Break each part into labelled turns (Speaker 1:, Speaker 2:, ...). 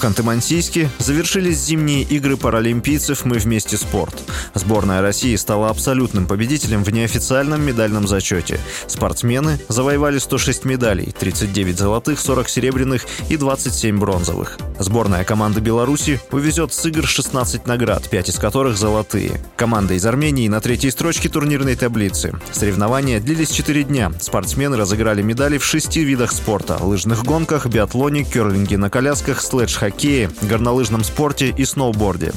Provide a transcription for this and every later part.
Speaker 1: В Ханты-Мансийске завершились зимние игры паралимпийцев «Мы вместе спорт». Сборная России стала абсолютным победителем в неофициальном медальном зачете. Спортсмены завоевали 106 медалей, 39 золотых, 40 серебряных и 27 бронзовых. Сборная команды Беларуси увезет с игр 16 наград, 5 из которых золотые. Команда из Армении на третьей строчке турнирной таблицы. Соревнования длились 4 дня. Спортсмены разыграли медали в шести видах спорта – лыжных гонках, биатлоне, керлинге на колясках, слэдж хоккее, горнолыжном спорте и сноуборде.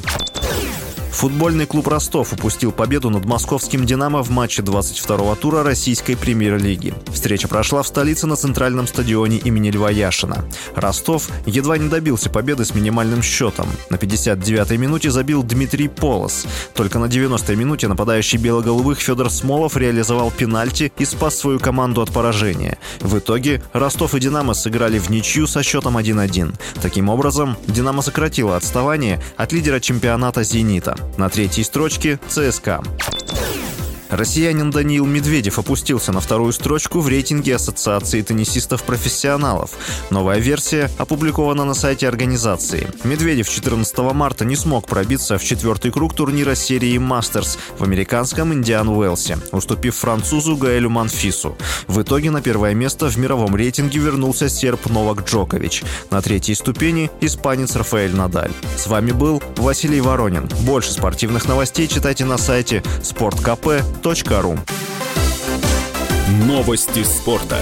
Speaker 1: Футбольный клуб «Ростов» упустил победу над московским «Динамо» в матче 22-го тура российской премьер-лиги. Встреча прошла в столице на центральном стадионе имени Льва Яшина. Ростов едва не добился победы с минимальным счетом. На 59-й минуте забил Дмитрий Полос. Только на 90-й минуте нападающий белоголовых Федор Смолов реализовал пенальти и спас свою команду от поражения. В итоге Ростов и «Динамо» сыграли в ничью со счетом 1-1. Таким образом, «Динамо» сократило отставание от лидера чемпионата «Зенита». На третьей строчке ЦСКА. Россиянин Даниил Медведев опустился на вторую строчку в рейтинге Ассоциации теннисистов-профессионалов. Новая версия опубликована на сайте организации. Медведев 14 марта не смог пробиться в четвертый круг турнира серии «Мастерс» в американском Индиан Уэлсе, уступив французу Гаэлю Манфису. В итоге на первое место в мировом рейтинге вернулся серб Новак Джокович. На третьей ступени – испанец Рафаэль Надаль. С вами был Василий Воронин. Больше спортивных новостей читайте на сайте
Speaker 2: Новости спорта.